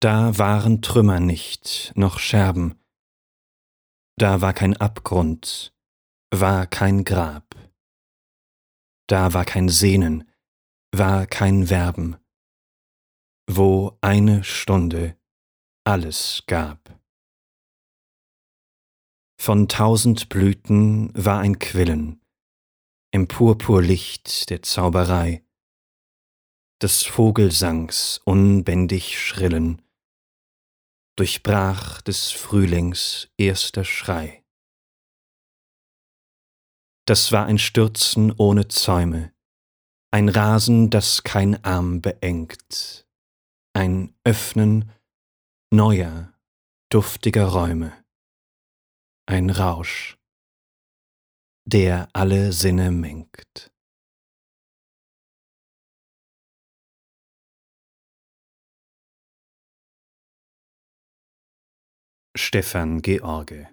Da waren Trümmer nicht, noch Scherben, da war kein Abgrund, war kein Grab, da war kein Sehnen, war kein Werben, wo eine Stunde alles gab. Von tausend Blüten war ein Quillen, im Purpurlicht der Zauberei, des Vogelsangs unbändig schrillen, durchbrach des Frühlings erster Schrei. Das war ein Stürzen ohne Zäume, ein Rasen, das kein Arm beengt, ein Öffnen neuer, duftiger Räume, ein Rausch, der alle Sinne mengt. Stefan George